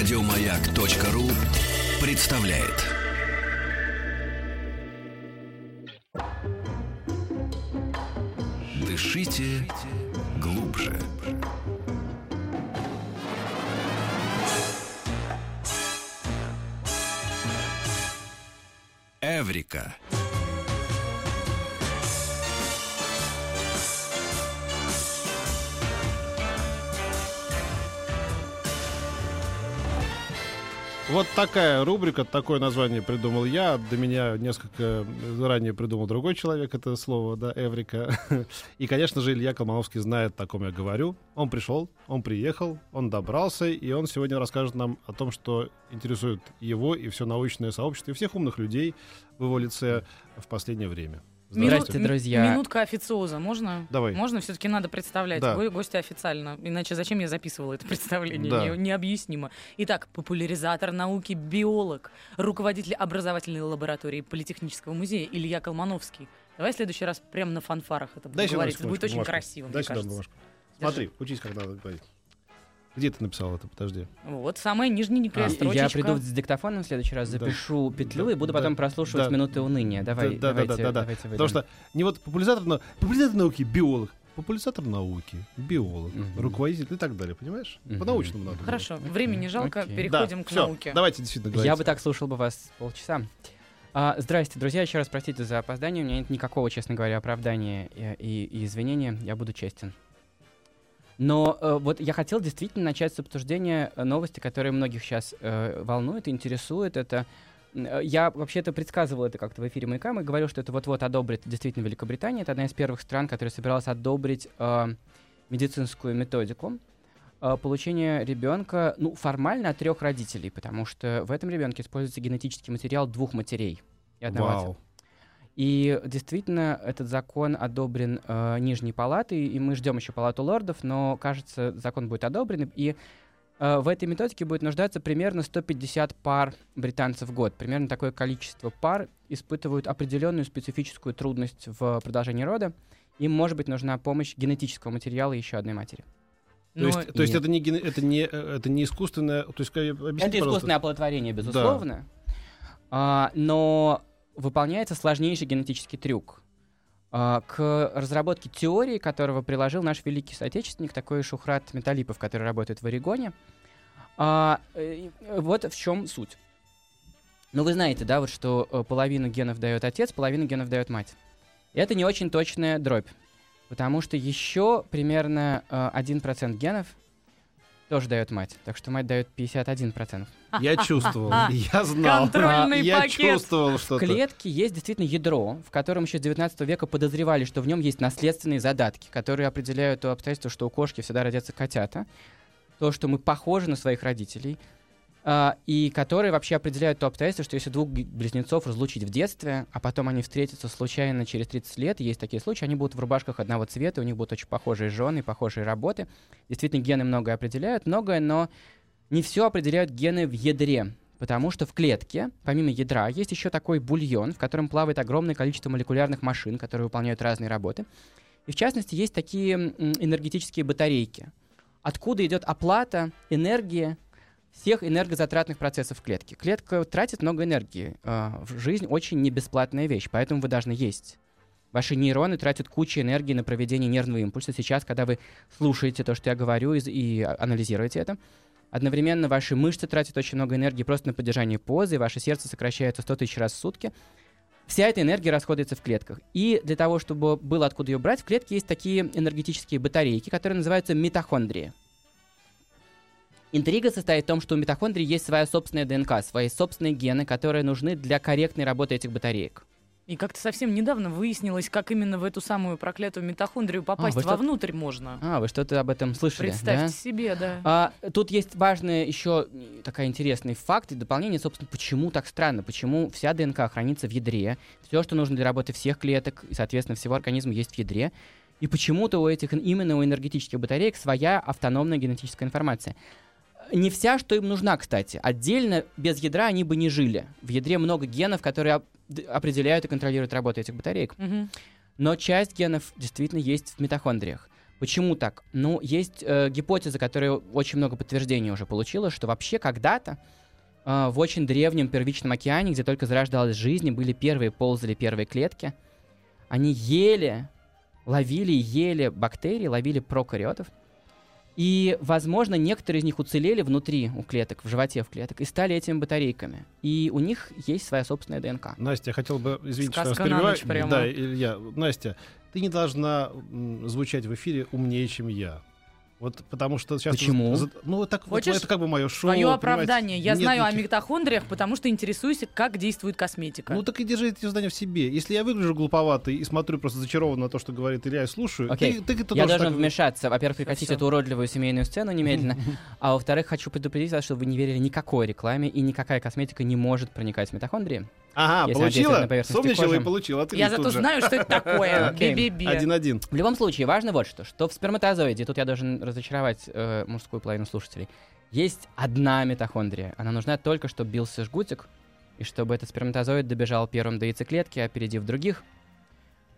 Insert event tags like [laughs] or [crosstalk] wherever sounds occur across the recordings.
Радиомаяк.ру представляет. Дышите глубже. Эврика. Вот такая рубрика, такое название придумал я. До меня несколько заранее придумал другой человек это слово, да, Эврика. [laughs] И, конечно же, Илья Колмановский знает, о ком я говорю. Он пришел, он приехал, он добрался, и он сегодня расскажет нам о том, что интересует его и все научное сообщество, и всех умных людей в его лице в последнее время. Здравствуйте, Минут- друзья. Минутка официоза, можно? Давай. Можно все-таки надо представлять Да. го- гостя официально. Иначе зачем я записывала это [laughs] представление? Да. Не- необъяснимо. Итак, популяризатор науки, биолог, руководитель образовательной лаборатории Политехнического музея Илья Колмановский. Давай в следующий раз прямо на фанфарах это Дай будет сюда говорить. Это будет очень бумажку. красиво, Дай мне сюда кажется. бумажку. Смотри, учись, как надо говорить. Где ты написал это? Подожди. Вот самая нижненькая А, строчечка. Я приду с диктофоном в следующий раз, Да. запишу петлю Да, и буду да, потом прослушивать да. минуты уныния. Давай, Да, да, да, давайте, да, да. давайте Потому что не вот популяризатор, но популяризатор науки, биолог. Популяризатор науки, биолог, Мгм. руководитель и так далее, понимаешь? Мгм. По-научному надо. Хорошо, времени жалко, Окей. переходим да, к всё, науке. Давайте действительно говорить. Я бы так слушал бы вас полчаса. А, здрасте, друзья, еще раз простите за опоздание. У меня нет никакого, честно говоря, оправдания и, и- и извинения. Я буду честен. Но э, вот я хотел действительно начать с обсуждения э, новости, которые многих сейчас э, волнуют, интересуют. Это э, я вообще-то предсказывал это как-то в эфире «Маяка». Мы говорил, что это вот-вот одобрит действительно Великобритания. Это одна из первых стран, которая собиралась одобрить э, медицинскую методику э, получения ребенка, ну, формально от трех родителей, потому что в этом ребенке используется генетический материал двух матерей и одного отца. И действительно, этот закон одобрен э, Нижней палатой, и мы ждем еще палату лордов, но, кажется, закон будет одобрен, и э, в этой методике будет нуждаться примерно 150 пар британцев в год. Примерно такое количество пар испытывают определенную специфическую трудность в продолжении рода. Им, может быть, нужна помощь генетического материала еще одной матери. То Но есть, то есть и- это, не, это, не, э, это не искусственное... То есть, объясни, Это пожалуйста. искусственное оплодотворение, безусловно. А, но выполняется сложнейший генетический трюк. А, к разработке теории, которого приложил наш великий соотечественник, такой Шухрат Металипов, который работает в Орегоне. А, э, вот в чем суть. Ну, вы знаете, да, вот что э, половину генов дает отец, половину генов дает мать. Это не очень точная дробь, потому что еще примерно э, 1% генов тоже дает мать. Так что мать дает 51%. Я чувствовал, я знал. Контрольный я пакет. чувствовал В что-то. клетке есть действительно ядро, в котором еще с 19 века подозревали, что в нем есть наследственные задатки, которые определяют то обстоятельство, что у кошки всегда родятся котята, то, что мы похожи на своих родителей, а, и которые вообще определяют то обстоятельство, что если двух близнецов разлучить в детстве, а потом они встретятся случайно через 30 лет, есть такие случаи, они будут в рубашках одного цвета, у них будут очень похожие жены, похожие работы. Действительно, гены многое определяют, многое, но не все определяют гены в ядре. Потому что в клетке, помимо ядра, есть еще такой бульон, в котором плавает огромное количество молекулярных машин, которые выполняют разные работы. И в частности, есть такие энергетические батарейки. Откуда идет оплата энергии всех энергозатратных процессов в клетке. Клетка тратит много энергии. А, жизнь очень не бесплатная вещь, поэтому вы должны есть. Ваши нейроны тратят кучу энергии на проведение нервного импульса. Сейчас, когда вы слушаете то, что я говорю, и, анализируете это, одновременно ваши мышцы тратят очень много энергии просто на поддержание позы, ваше сердце сокращается 100 тысяч раз в сутки. Вся эта энергия расходуется в клетках. И для того, чтобы было откуда ее брать, в клетке есть такие энергетические батарейки, которые называются митохондрии. Интрига состоит в том, что у митохондрий есть своя собственная ДНК, свои собственные гены, которые нужны для корректной работы этих батареек. И как-то совсем недавно выяснилось, как именно в эту самую проклятую митохондрию попасть что- вовнутрь можно. А, вы что-то об этом слышали, Представьте да? себе, да. А, тут есть важный еще такая интересный факт и дополнение, собственно, почему так странно, почему вся ДНК хранится в ядре, все, что нужно для работы всех клеток и, соответственно, всего организма есть в ядре, и почему-то у этих, именно у энергетических батареек своя автономная генетическая информация. Не вся, что им нужна, кстати. Отдельно, без ядра они бы не жили. В ядре много генов, которые оп- определяют и контролируют работу этих батареек. Мгм. Но часть генов действительно есть в митохондриях. Почему так? Ну, есть э, гипотеза, которая очень много подтверждений уже получила, что вообще когда-то э, в очень древнем первичном океане, где только зарождалась жизнь, были первые ползали первые клетки, они ели, ловили, и ели бактерии, ловили прокариотов, и, возможно, некоторые из них уцелели внутри у клеток, в животе в клеток, и стали этими батарейками. И у них есть своя собственная ДНК. Настя, я хотел бы, извините, что я вас Сказка на перебиваю. ночь прямо. Да, Илья, Настя, ты не должна звучать в эфире умнее, чем я. Вот потому что сейчас... Почему? Ну, вот так вот, Хочешь это как бы мое шоу. Понимаете? оправдание. Я Нет знаю о никаких- митохондриях, потому что интересуюсь, как действует косметика. Ну так и держи эти знания в себе. Если я выгляжу глуповатый и смотрю просто зачарованно на то, что говорит Илья, и слушаю, Окей. ты, ты, ты Я должен так- вмешаться. Во-первых, прекратить эту уродливую семейную сцену немедленно. [laughs] А во-вторых, хочу предупредить вас, чтобы вы не верили никакой рекламе, и никакая косметика не может проникать в митохондрии. Ага, Если получила? на Сумничала кожи. и получила. Я зато же. знаю, что это такое. [laughs] Один-один. В любом случае, важно вот что, что в сперматозоиде, тут я должен разочаровать э, мужскую половину слушателей, есть одна митохондрия. Она нужна только, чтобы бился жгутик, и чтобы этот сперматозоид добежал первым до яйцеклетки, опередив других.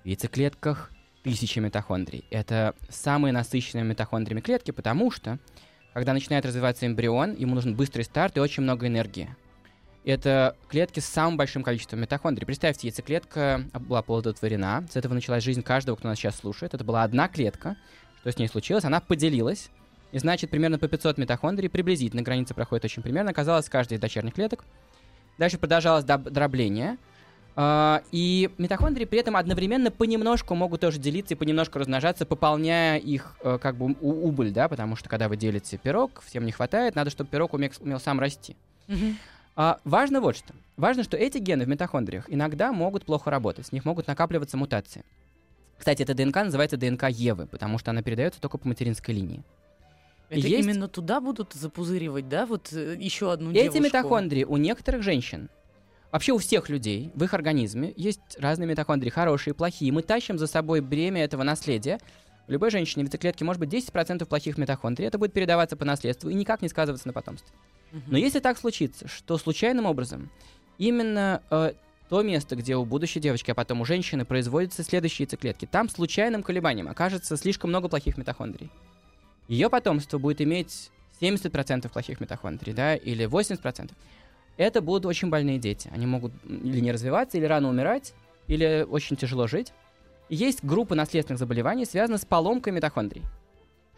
В яйцеклетках тысячи митохондрий. Это самые насыщенные митохондриями клетки, потому что, когда начинает развиваться эмбрион, ему нужен быстрый старт и очень много энергии. Это клетки с самым большим количеством митохондрий. Представьте, яйцеклетка была оплодотворена. С этого началась жизнь каждого, кто нас сейчас слушает. Это была одна клетка. Что с ней случилось? Она поделилась. И значит, примерно по 500 митохондрий, приблизительно, граница проходит очень примерно, оказалось каждой из дочерних клеток. Дальше продолжалось дробление. А, и митохондрии при этом одновременно понемножку могут тоже делиться и понемножку размножаться, пополняя их э, как бы убыль, да, потому что когда вы делите пирог, всем не хватает, надо, чтобы пирог умел, умел сам расти. Мгм. А, важно вот что. Важно, что эти гены в митохондриях иногда могут плохо работать, с них могут накапливаться мутации. Кстати, эта ДНК называется ДНК Евы, потому что она передается только по материнской линии. Это есть- именно туда будут запузыривать, да? Вот э, еще одну Эти девушку. митохондрии у некоторых женщин, вообще у всех людей, в их организме есть разные митохондрии, хорошие и плохие. Мы тащим за собой бремя этого наследия. У любой женщине в яйцеклетке может быть 10% плохих митохондрий. Это будет передаваться по наследству и никак не сказываться на потомстве. Но если так случится, что случайным образом именно э, то место, где у будущей девочки, а потом у женщины производятся следующие яйцеклетки, там случайным колебанием окажется слишком много плохих митохондрий. Ее потомство будет иметь 70% плохих митохондрий, да, или 80%. Это будут очень больные дети. Они могут или не развиваться, или рано умирать, или очень тяжело жить. Есть группа наследственных заболеваний, связанных с поломкой митохондрий.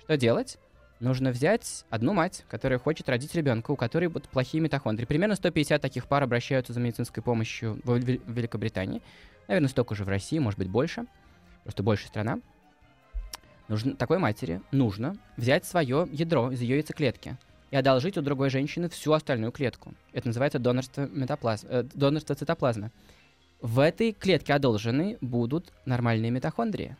Что делать? Нужно взять одну мать, которая хочет родить ребенка, у которой будут плохие митохондрии. Примерно 150 таких пар обращаются за медицинской помощью в Вел- в Великобритании. Наверное, столько же в России, может быть, больше. Просто большая страна. Нужно, такой матери нужно взять свое ядро из ее яйцеклетки и одолжить у другой женщины всю остальную клетку. Это называется донорство, метаплазм, э, донорство цитоплазмы. В этой клетке одолженной будут нормальные митохондрии.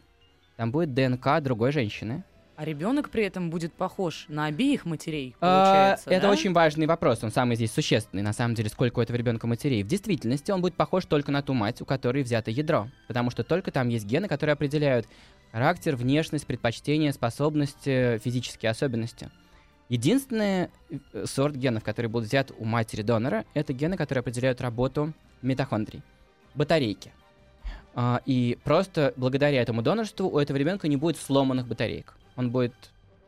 Там будет ДНК другой женщины, А ребенок при этом будет похож на обеих матерей, А, получается, Это да? очень важный вопрос, он самый здесь существенный, на самом деле, сколько у этого ребенка матерей. В действительности он будет похож только на ту мать, у которой взято ядро, потому что только там есть гены, которые определяют характер, внешность, предпочтения, способности, физические особенности. Единственный э, сорт генов, который будут взяты у матери донора, это гены, которые определяют работу митохондрий, батарейки. А, и просто благодаря этому донорству у этого ребенка не будет сломанных батареек. Он будет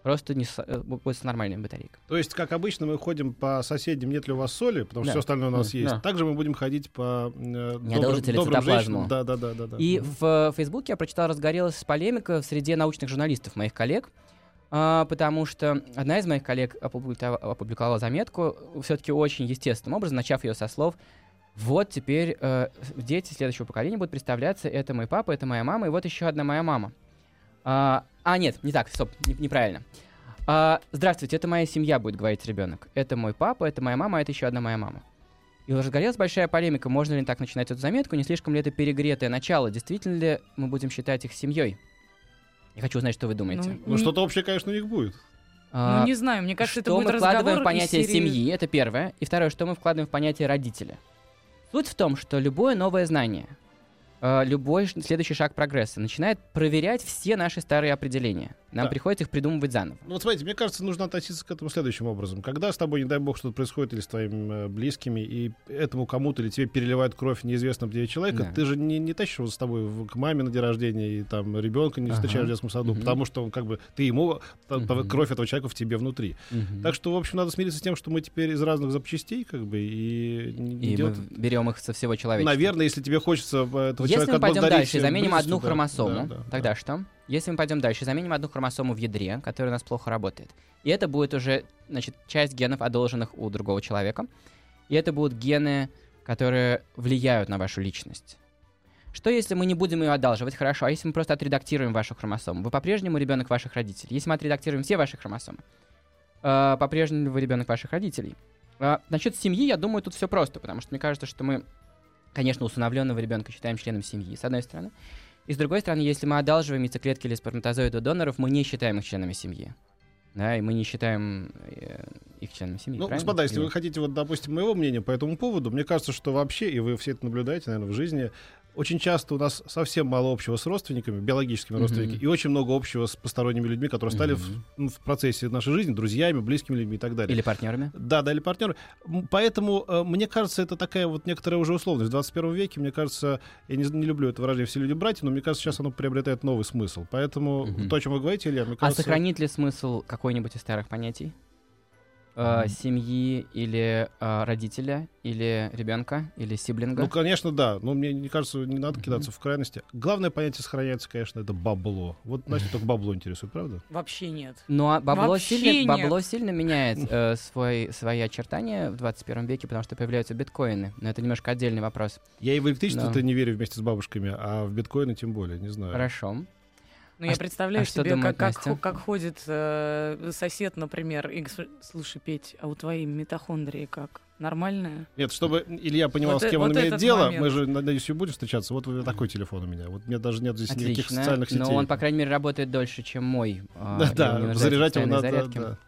просто не с, э, будет с нормальными батарейками. То есть, как обычно, мы ходим по соседям, нет ли у вас соли, потому что Да. все остальное у нас Да. есть. Да. Также мы будем ходить по э, добрым, ли добрым цитоплазму. женщинам. Да, да, да, да, да. И в э, Фейсбуке я прочитал, разгорелась полемика в среде научных журналистов, моих коллег, а, потому что одна из моих коллег опубликовала, опубликовала заметку все-таки очень естественным образом, начав ее со слов «Вот теперь э, дети следующего поколения будут представляться, это мой папа, это моя мама, и вот еще одна моя мама». А, а, нет, не так, стоп, не- неправильно. А, здравствуйте, это моя семья, будет говорить ребенок. Это мой папа, это моя мама, а это еще одна моя мама. И разгорелась большая полемика, можно ли так начинать эту заметку, не слишком ли это перегретое начало, действительно ли мы будем считать их семьей. Я хочу узнать, что вы думаете. Ну, Ну, что-то общее, конечно, у них будет. А, Ну, не знаю, мне кажется, это что будет мы вкладываем в понятие серии- семьи, это первое. И второе, что мы вкладываем в понятие родителя. Суть в том, что любое новое знание, любой ш- следующий шаг прогресса начинает проверять все наши старые определения. Нам Да. приходится их придумывать заново. Ну вот смотрите, мне кажется, нужно относиться к этому следующим образом. Когда с тобой, не дай бог, что-то происходит или с твоими э, близкими, и этому кому-то или тебе переливает кровь неизвестного тебе человека, Да. ты же не, не тащишь его с тобой в- к маме на день рождения и там ребенка не Ага. встречаешь в детском саду, Мгм. потому что он как бы ты ему та- та- Мгм. кровь этого человека в тебе внутри. Мгм. Так что, в общем, надо смириться с тем, что мы теперь из разных запчастей, как бы, и И делать- мы берем их со всего человечества. Наверное, если тебе хочется э, этого Если человека мы пойдем дальше и заменим одну хромосому, да, да, тогда да. что? Если мы пойдем дальше, заменим одну хромосому в ядре, которая у нас плохо работает. И это будет уже, значит, часть генов, одолженных у другого человека. И это будут гены, которые влияют на вашу личность. Что если мы не будем ее одалживать, хорошо, а если мы просто отредактируем вашу хромосому? Вы по-прежнему ребенок ваших родителей. Если мы отредактируем все ваши хромосомы, э, по-прежнему вы ребенок ваших родителей. А, насчет семьи, я думаю, тут все просто, потому что мне кажется, что мы, конечно, усыновленного ребенка считаем членом семьи, с одной стороны. И с другой стороны, если мы одалживаем яйцеклетки или сперматозоиды у доноров, мы не считаем их членами семьи. Да, и мы не считаем э, их членами семьи. Ну, правильно? господа, если Или- вы хотите, вот, допустим, моего мнения по этому поводу, мне кажется, что вообще, и вы все это наблюдаете, наверное, в жизни, очень часто у нас совсем мало общего с родственниками, биологическими Мгм. родственниками, и очень много общего с посторонними людьми, которые стали в, Мгм. ну, в процессе нашей жизни друзьями, близкими людьми и так далее. Или партнерами. Да, да, или партнеры. Поэтому, э, мне кажется, это такая вот некоторая уже условность. В 21 веке, мне кажется, я не, не люблю это выражение «все люди братья», но мне кажется, сейчас оно приобретает новый смысл. Поэтому Мгм. то, о чем вы говорите, Илья, мне А кажется... сохранит ли смысл какой-нибудь из старых понятий? Э. Семьи или э, родителя, или ребенка, или сиблинга? Ну, конечно, да. Но мне не кажется, не надо кидаться в крайности. Главное понятие сохраняется, конечно, это бабло. Вот Настя [laughs] только бабло интересует, правда? Вообще нет. Ну, а бабло, Вообще сильно, нет. бабло сильно меняет [laughs] э, свой, свои очертания в 21 веке, потому что появляются биткоины. Но это немножко отдельный вопрос. Я и в электричество Да. то не верю вместе с бабушками, а в биткоины тем более, не знаю. Хорошо. Ну, А я ш- представляю а что себе, думает как, как, как ходит э, сосед, например, и слушай, Петь, а у твоей митохондрии как? Нормальная? Нет, чтобы Илья понимал, Вот с э- кем он вот имеет этот дело, момент. мы же, надеюсь, и будем встречаться. Вот такой телефон у меня. Вот у меня даже нет здесь никаких Отлично. социальных сетей. Но он, по крайней мере, работает дольше, чем мой. а, [laughs] Да, он да, заряжать его надо. да.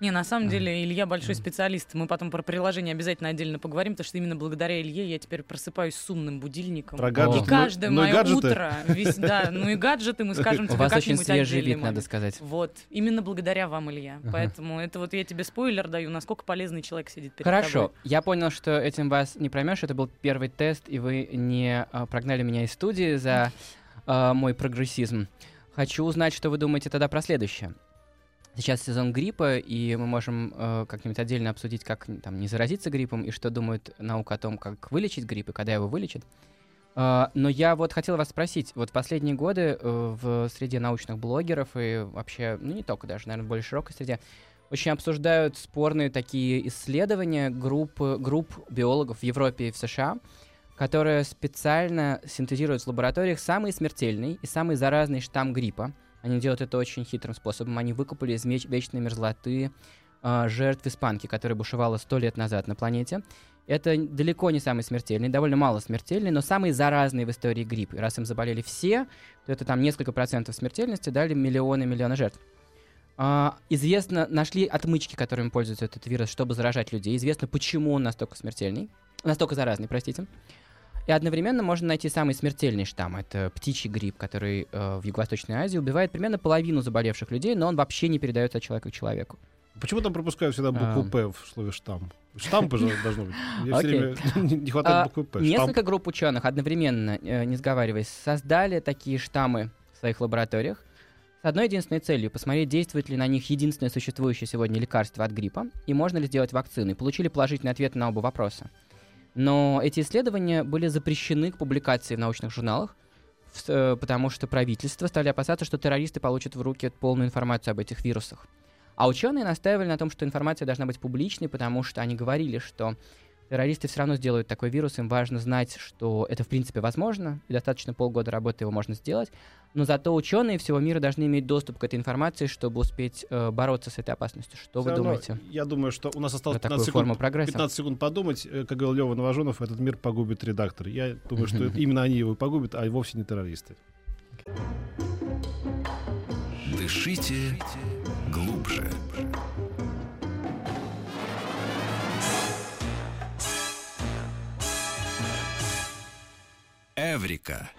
Не, на самом деле Илья большой специалист. Мы потом про приложение обязательно отдельно поговорим, потому что именно благодаря Илье я теперь просыпаюсь с умным будильником. Про гаджеты. И Ну- каждое ну мое гаджеты. утро, весь, да, ну и гаджеты мы скажем [laughs] У тебе вас очень свежий вид, надо сказать. Вот, именно благодаря вам, Илья. Ага. Поэтому это вот я тебе спойлер даю, насколько полезный человек сидит перед Хорошо, тобой. я понял, что этим вас не проймешь. Это был первый тест, и вы не а, прогнали меня из студии за а, мой прогрессизм. Хочу узнать, что вы думаете тогда про следующее. Сейчас сезон гриппа, и мы можем э, как-нибудь отдельно обсудить, как там не заразиться гриппом и что думает наука о том, как вылечить грипп и когда его вылечат. А, но я вот хотел вас спросить, вот последние годы э, в среде научных блогеров и вообще, ну не только даже, наверное, в более широкой среде, очень обсуждают спорные такие исследования групп, групп биологов в Европе и в США, которые специально синтезируют в лабораториях самый смертельный и самый заразный штамм гриппа. Они делают это очень хитрым способом. Они выкупали из меч- вечной мерзлоты а, жертв испанки, которая бушевала сто лет назад на планете. Это далеко не самый смертельный, довольно мало смертельный, но самый заразный в истории грипп. И раз им заболели все, то это там несколько процентов смертельности, дали миллионы-миллионы жертв. А, известно, нашли отмычки, которыми пользуется этот вирус, чтобы заражать людей. Известно, почему он настолько смертельный, настолько заразный, простите. И одновременно можно найти самый смертельный штамм. Это птичий грипп, который э, в Юго-Восточной Азии убивает примерно половину заболевших людей, но он вообще не передается от человека к человеку. Почему там пропускают всегда букву А. «П» в слове «штамм»? Штампы же должно быть. Мне все Окей. время [laughs] не А, хватает буквы «П». Несколько групп ученых одновременно, э, не сговариваясь, создали такие штаммы в своих лабораториях с одной единственной целью — посмотреть, действует ли на них единственное существующее сегодня лекарство от гриппа и можно ли сделать вакцины. И Получили положительный ответ на оба вопроса. Но эти исследования были запрещены к публикации в научных журналах, э, потому что правительства стали опасаться, что террористы получат в руки полную информацию об этих вирусах. А ученые настаивали на том, что информация должна быть публичной, потому что они говорили, что террористы все равно сделают такой вирус, им важно знать, что это в принципе возможно, и достаточно полгода работы его можно сделать, но зато ученые всего мира должны иметь доступ к этой информации, чтобы успеть э, бороться с этой опасностью. Что Всё вы равно, думаете Я думаю, что у нас осталось про 15 такую форму секунд, прогресса? 15 секунд подумать. Э, Как говорил Лева Новоженов, этот мир погубит редактор. Я думаю, что именно они его погубят, а вовсе не террористы. Дышите глубже. Эврика.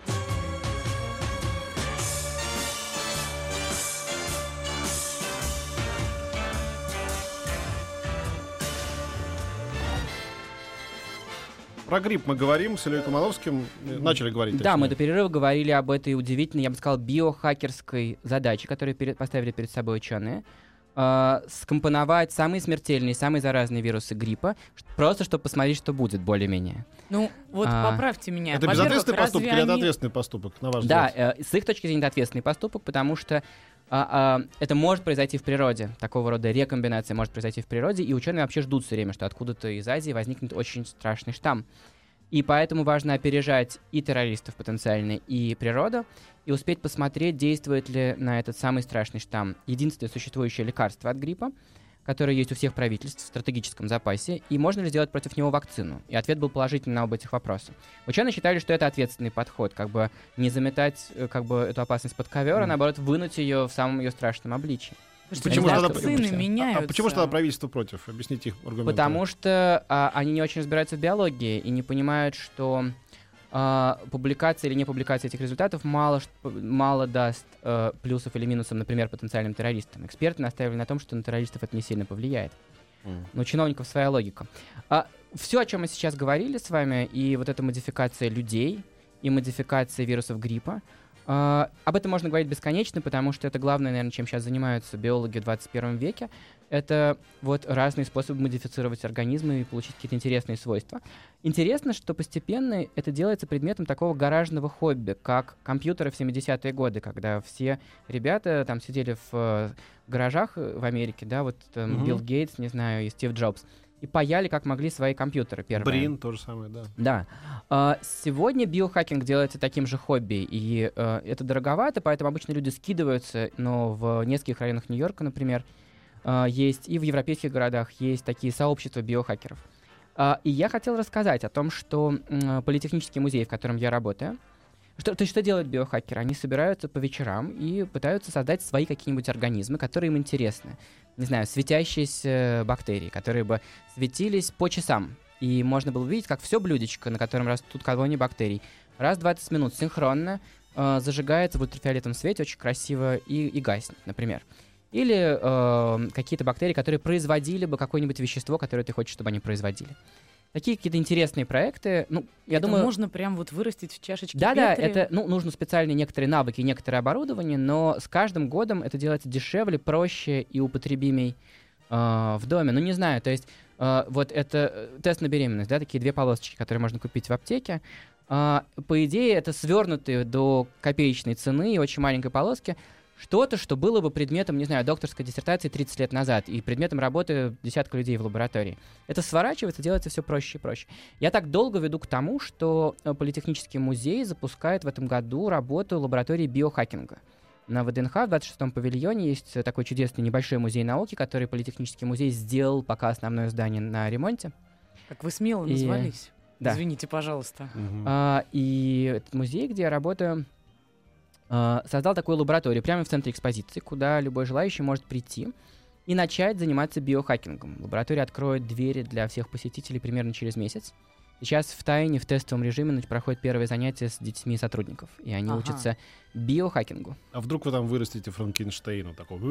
Про грипп мы говорим с Ильей Комаловским. Начали говорить. Да, мы до перерыва говорили об этой удивительной, я бы сказал, биохакерской задаче, которую поставили перед собой ученые э, скомпоновать самые смертельные, самые заразные вирусы гриппа, просто чтобы посмотреть, что будет более-менее. Ну, вот А. поправьте меня. Это безответственный поступок или это они- ответственный поступок, на ваш Да, взгляд? э, с их точки зрения это ответственный поступок, потому что а, а, это может произойти в природе. Такого рода рекомбинация может произойти в природе, и ученые вообще ждут все время, что откуда-то из Азии возникнет очень страшный штамм. И поэтому важно опережать и террористов потенциально, и природу, и успеть посмотреть, действует ли на этот самый страшный штамм единственное существующее лекарство от гриппа, которое есть у всех правительств в стратегическом запасе, и можно ли сделать против него вакцину. И ответ был положительный на оба этих вопроса. Ученые считали, что это ответственный подход, как бы не заметать э, как бы эту опасность под ковер, а наоборот вынуть ее в самом ее страшном обличии. Почему же тогда- А- а меняются. А почему же тогда правительство против? Объясните их аргументы. Потому что а, они не очень разбираются в биологии и не понимают, что а, публикация или не публикация этих результатов мало, мало даст э, плюсов или минусов, например, потенциальным террористам. Эксперты настаивали на том, что на террористов это не сильно повлияет. М. Но у чиновников своя логика. все, о чем мы сейчас говорили с вами, и вот эта модификация людей, и модификация вирусов гриппа, а, об этом можно говорить бесконечно, потому что это главное, наверное, чем сейчас занимаются биологи в 21 веке. Это вот разные способы модифицировать организмы и получить какие-то интересные свойства. Интересно, что постепенно это делается предметом такого гаражного хобби, как компьютеры в 70-е годы, когда все ребята там сидели в э, гаражах э, в Америке, да, вот там, Мгм. Билл Гейтс, не знаю, и Стив Джобс, и паяли как могли свои компьютеры первые. Брин то же самое, да. Да. А, Сегодня биохакинг делается таким же хобби, и э, это дороговато, поэтому обычно люди скидываются, но в нескольких районах Нью-Йорка, например, э, есть, и в европейских городах есть такие сообщества биохакеров. А, И я хотел рассказать о том, что Политехнический музей, в котором я работаю, что, то есть что делают биохакеры? Они собираются по вечерам и пытаются создать свои какие-нибудь организмы, которые им интересны. Не знаю, светящиеся бактерии, которые бы светились по часам. И можно было увидеть, как все блюдечко, на котором растут колонии бактерий, раз в 20 минут синхронно э, зажигается в ультрафиолетовом свете очень красиво и, и гаснет, например. Или э, какие-то бактерии, которые производили бы какое-нибудь вещество, которое ты хочешь, чтобы они производили. Такие какие-то интересные проекты. Ну, я Это думаю, можно прям вот вырастить в чашечке да-да, это, ну, нужно специальные некоторые навыки, некоторое оборудование, но с каждым годом это делается дешевле, проще и употребимей э, в доме. Ну, не знаю, то есть э, вот это э, тест на беременность, да, такие две полосочки, которые можно купить в аптеке. А, по идее, это свернутые до копеечной цены и очень маленькой полоски что-то, что было бы предметом, не знаю, докторской диссертации 30 лет назад и предметом работы десятка людей в лаборатории. Это сворачивается, делается все проще и проще. Я так долго веду к тому, что э, Политехнический музей запускает в этом году работу лаборатории биохакинга. На ВДНХ в 26-м павильоне есть э, такой чудесный небольшой музей науки, который Политехнический музей сделал, пока основное здание на ремонте. Как вы смело И- назвались. да. Извините, пожалуйста. Мгм. А, и этот музей, где я работаю, создал такую лабораторию прямо в центре экспозиции, куда любой желающий может прийти и начать заниматься биохакингом. Лаборатория откроет двери для всех посетителей примерно через месяц. Сейчас в тайне, в тестовом режиме проходят первые занятия с детьми сотрудников, и они Ага. учатся биохакингу. А вдруг вы там вырастите Франкенштейна такого?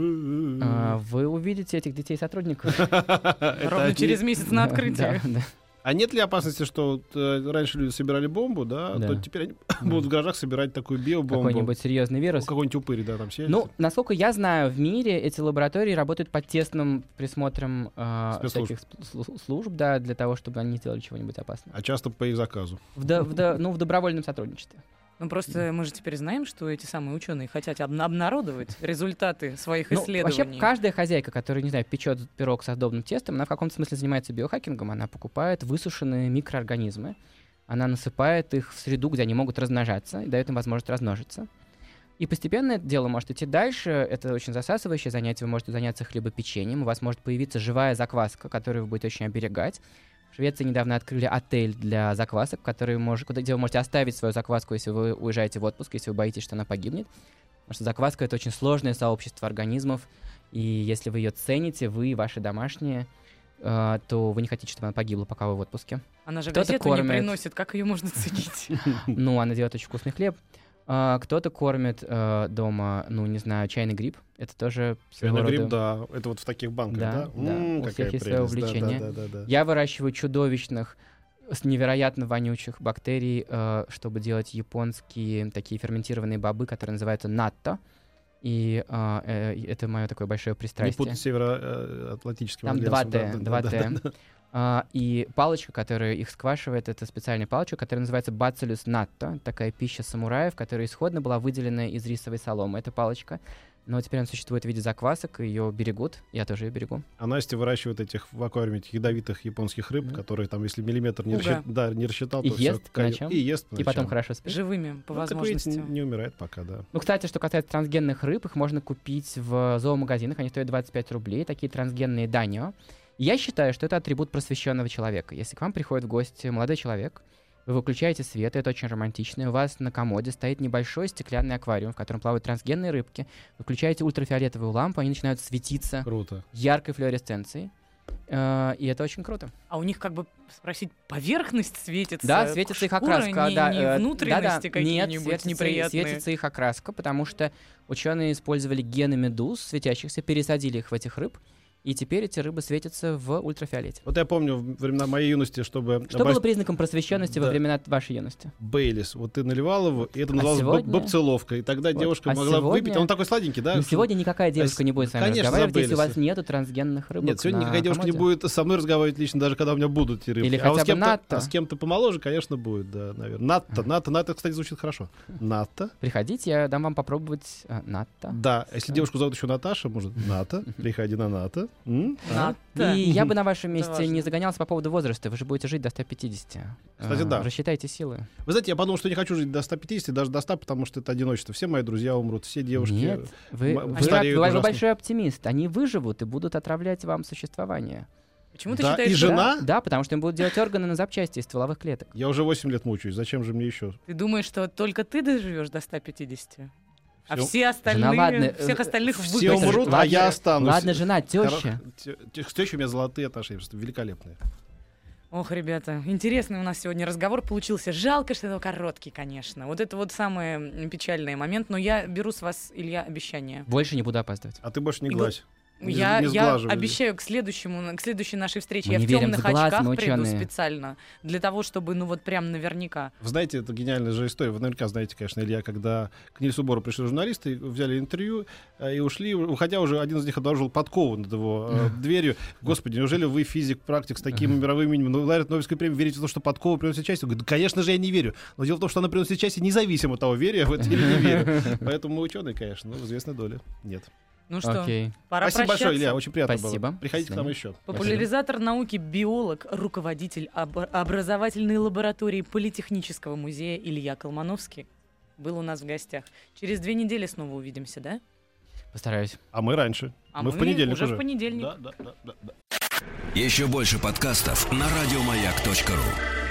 А, вы увидите этих детей сотрудников. [laughs] Ровно через месяц на открытие. [laughs] да, да. А нет ли опасности, что вот, э, раньше люди собирали бомбу, да, Да. то теперь они [laughs] будут в гаражах собирать такую биобомбу? Какой-нибудь серьезный вирус. Какой-нибудь упырь, да, там сидит. Ну, насколько я знаю, в мире эти лаборатории работают под тесным присмотром э, Спецслужб. всяких сл- слу- служб, да, для того, чтобы они не делали чего-нибудь опасного. А часто по их заказу. В, до- в до- ну, в добровольном сотрудничестве. Ну просто мы же теперь знаем, что эти самые ученые хотят об- обнародовать результаты своих Ну, исследований. вообще, каждая хозяйка, которая, не знаю, печет пирог со сдобным тестом, она в каком-то смысле занимается биохакингом, она покупает высушенные микроорганизмы, она насыпает их в среду, где они могут размножаться, и дает им возможность размножиться. И постепенно это дело может идти дальше. Это очень засасывающее занятие. Вы можете заняться хлебопечением. У вас может появиться живая закваска, которую вы будете очень оберегать. В Швеции недавно открыли отель для заквасок, который мож- куда, где вы можете оставить свою закваску, если вы уезжаете в отпуск, если вы боитесь, что она погибнет. Потому что закваска — это очень сложное сообщество организмов, и если вы ее цените, вы и ваши домашние, э, то вы не хотите, чтобы она погибла, пока вы в отпуске. Она же газету не кормит. приносит, как ее можно ценить? [laughs] Ну, она делает очень вкусный хлеб. А, кто-то кормит э, дома, ну, не знаю, чайный гриб. Это тоже Чайный гриб, рода- да. Это вот в таких банках, Да, да? да. М, У всех есть прелесть. Да, увлечение. да, да, да, да. Я выращиваю чудовищных с невероятно вонючих бактерий, э, чтобы делать японские такие ферментированные бобы, которые называются натто. И э, э, это мое такое большое Не пристрастие. путать североатлантическим Там альянсом, 2Т, да, да, 2Т. А, и палочка, которая их сквашивает, это специальная палочка, которая называется Bacillus natto, такая пища самураев, которая исходно была выделена из рисовой соломы, эта палочка. Но теперь она существует в виде заквасок, ее берегут, я тоже ее берегу. А Настя выращивает этих в аквариуме этих ядовитых японских рыб, Да. которые там, если миллиметр не, расчет- да, не рассчитал, И то ест по каю- ночам. И ест по И потом ночам. хорошо спишь. Живыми, по Ну, как говорится, возможности. не, не умирает пока, да. Ну, кстати, что касается трансгенных рыб, их можно купить в зоомагазинах, они стоят 25 рублей, такие трансгенные данио. Я считаю, что это атрибут просвещенного человека. Если к вам приходит в гости молодой человек, вы выключаете свет, это очень романтично, и у вас на комоде стоит небольшой стеклянный аквариум, в котором плавают трансгенные рыбки. Вы включаете ультрафиолетовую лампу, они начинают светиться Круто. яркой флуоресценцией. Э, И это очень круто. А у них как бы спросить, поверхность светится? Да, светится их окраска. не, да, не э, внутренности да-да, Нет, какие-нибудь светится, неприятные. светится их окраска, потому что ученые использовали гены медуз светящихся, пересадили их в этих рыб, и теперь эти рыбы светятся в ультрафиолете. Вот я помню времена моей юности, чтобы... Что было признаком просвещенности во Да. времена вашей юности? Бейлис. Вот ты наливал его, и это А называлось боб- сегодня? бобцеловка. И тогда Вот. девушка А могла выпить. сегодня? Он такой сладенький, да? Но сегодня никакая девушка с- не будет с вами конечно, разговаривать, если у вас нету трансгенных рыбок Нет, сегодня никакая девушка не комоде. будет со мной разговаривать лично, даже когда у меня будут эти рыбки. Или а вот хотя с бы кем-то, НАТО. а с кем-то помоложе, конечно, будет, да, наверное. Натто, НАТО, НАТО, кстати, звучит хорошо. НАТО. Приходите, я дам вам попробовать э, натто. Да, а если девушку зовут еще Наташа, может, [laughs] НАТО, приходи на НАТО. М? А? И я бы на вашем месте не загонялся по поводу возраста. Вы же будете жить до 150. Кстати, Э, да. Рассчитайте силы. Вы знаете, я подумал, что не хочу жить до 150, даже до 100, потому что это одиночество. Все мои друзья умрут, все девушки. Нет, вы, вы, вы ужасно. большой оптимист. Они выживут и будут отравлять вам существование. Почему ты Да, считаешь, и жена? Да, потому что им будут делать органы на запчасти из стволовых клеток. Я уже 8 лет мучаюсь, зачем же мне еще? Ты думаешь, что только ты доживешь до 150? А Всё. все остальные, Жена, ладно, всех э, остальных Все умрут, а я останусь. Ладно, жена, теща. С тещей у меня золотые отношения, просто великолепные. Ох, ребята, интересный у нас сегодня разговор получился. Жалко, что это короткий, конечно. Вот это вот самый печальный момент. Но я беру с вас, Илья, обещание. Больше не буду опаздывать. А ты больше не глазь. Не- я, не я обещаю к следующему, к следующей нашей встрече. Мы я в темных в глаз, очках приду ученые. специально для того, чтобы, ну вот прям наверняка. Вы знаете, это гениальная же история. Вы наверняка знаете, конечно, Илья, когда к Нильсу Бору пришли журналисты, взяли интервью э, и ушли. Уходя уже, один из них обнаружил подкову над его э, дверью. Господи, неужели вы физик, практик с такими мировыми именем? Ну, лауреат Нобелевской премии, верите в то, что подкова приносит счастье? Он говорит, «Да, конечно же, я не верю. Но дело в том, что она приносит счастье независимо от того, верю я в это или не верю. [laughs] Поэтому мы ученые, конечно, но в известной доле нет. Ну что, Окей. пора Спасибо прощаться. большое, Илья, очень приятно Спасибо. было. Приходите к нам еще. Популяризатор науки, биолог, руководитель об- образовательной лаборатории Политехнического музея Илья Колмановский был у нас в гостях. Через две недели снова увидимся, да? Постараюсь. А мы раньше. А мы в понедельник уже. уже. в понедельник. Да, да, да, да, да. Еще больше подкастов на радиомаяк.ру.